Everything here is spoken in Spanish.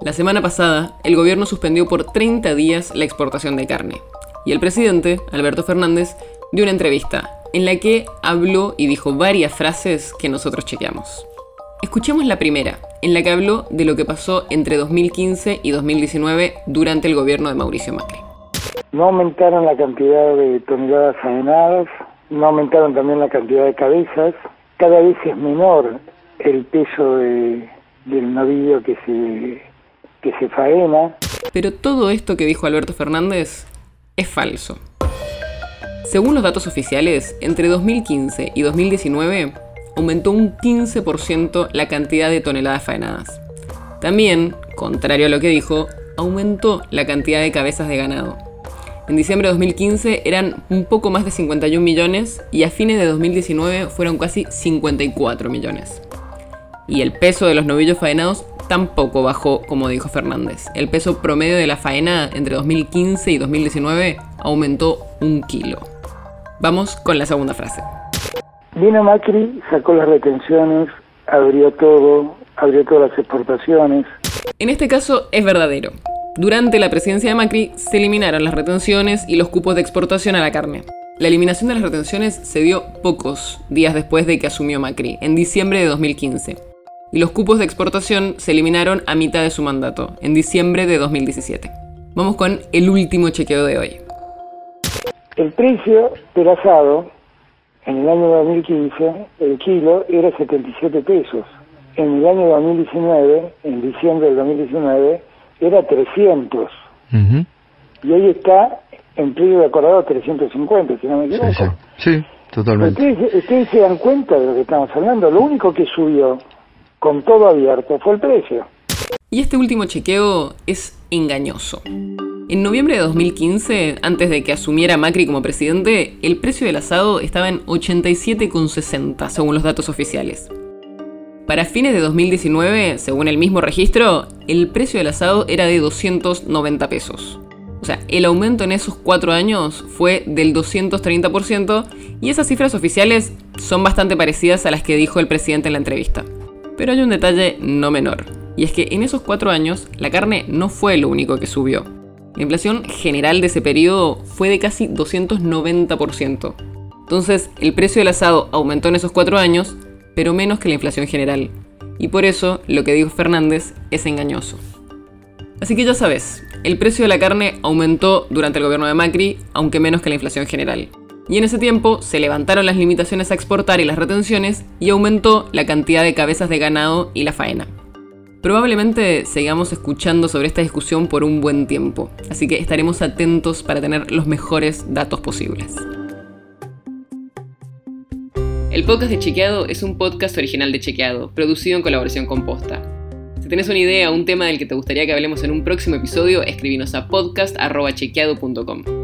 La semana pasada, el gobierno suspendió por 30 días la exportación de carne. Y el presidente, Alberto Fernández, dio una entrevista en la que habló y dijo varias frases que nosotros chequeamos. Escuchemos la primera, en la que habló de lo que pasó entre 2015 y 2019 durante el gobierno de Mauricio Macri. No aumentaron la cantidad de toneladas faenadas, no aumentaron también la cantidad de cabezas, cada vez es menor el peso de, del novillo que se que se faena. Pero todo esto que dijo Alberto Fernández es falso. Según los datos oficiales, entre 2015 y 2019 aumentó un 15% la cantidad de toneladas faenadas. También, contrario a lo que dijo, aumentó la cantidad de cabezas de ganado. En diciembre de 2015 eran un poco más de 51 millones y a fines de 2019 fueron casi 54 millones. Y el peso de los novillos faenados tampoco bajó, como dijo Fernández. El peso promedio de la faena entre 2015 y 2019 aumentó un kilo. Vamos con la segunda frase. Vino Macri, sacó las retenciones, abrió todo, abrió todas las exportaciones. En este caso es verdadero. Durante la presidencia de Macri se eliminaron las retenciones y los cupos de exportación a la carne. La eliminación de las retenciones se dio pocos días después de que asumió Macri, en diciembre de 2015 y los cupos de exportación se eliminaron a mitad de su mandato, en diciembre de 2017. Vamos con el último chequeo de hoy. El precio del asado en el año 2015, el kilo era 77 pesos. En el año 2019, en diciembre del 2019, era 300. Y hoy está en precio de acordado 350, si no me equivoco. Sí, sí. totalmente. Ustedes, ustedes se dan cuenta de lo que estamos hablando. Lo único que subió con todo abierto, fue el precio. Y este último chequeo es engañoso. En noviembre de 2015, antes de que asumiera Macri como presidente, el precio del asado estaba en 87,60 según los datos oficiales. Para fines de 2019, según el mismo registro, el precio del asado era de 290 pesos. O sea, el aumento en esos cuatro años fue del 230% y esas cifras oficiales son bastante parecidas a las que dijo el presidente en la entrevista. Pero hay un detalle no menor, y es que en esos cuatro años la carne no fue lo único que subió. La inflación general de ese periodo fue de casi 290%. Entonces, el precio del asado aumentó en esos cuatro años, pero menos que la inflación general. Y por eso, lo que dijo Fernández es engañoso. Así que ya sabes, el precio de la carne aumentó durante el gobierno de Macri, aunque menos que la inflación general y en ese tiempo se levantaron las limitaciones a exportar y las retenciones y aumentó la cantidad de cabezas de ganado y la faena. Probablemente sigamos escuchando sobre esta discusión por un buen tiempo, así que estaremos atentos para tener los mejores datos posibles. El podcast de Chequeado es un podcast original de Chequeado, producido en colaboración con Posta. Si tienes una idea o un tema del que te gustaría que hablemos en un próximo episodio, escribinos a podcast.chequeado.com.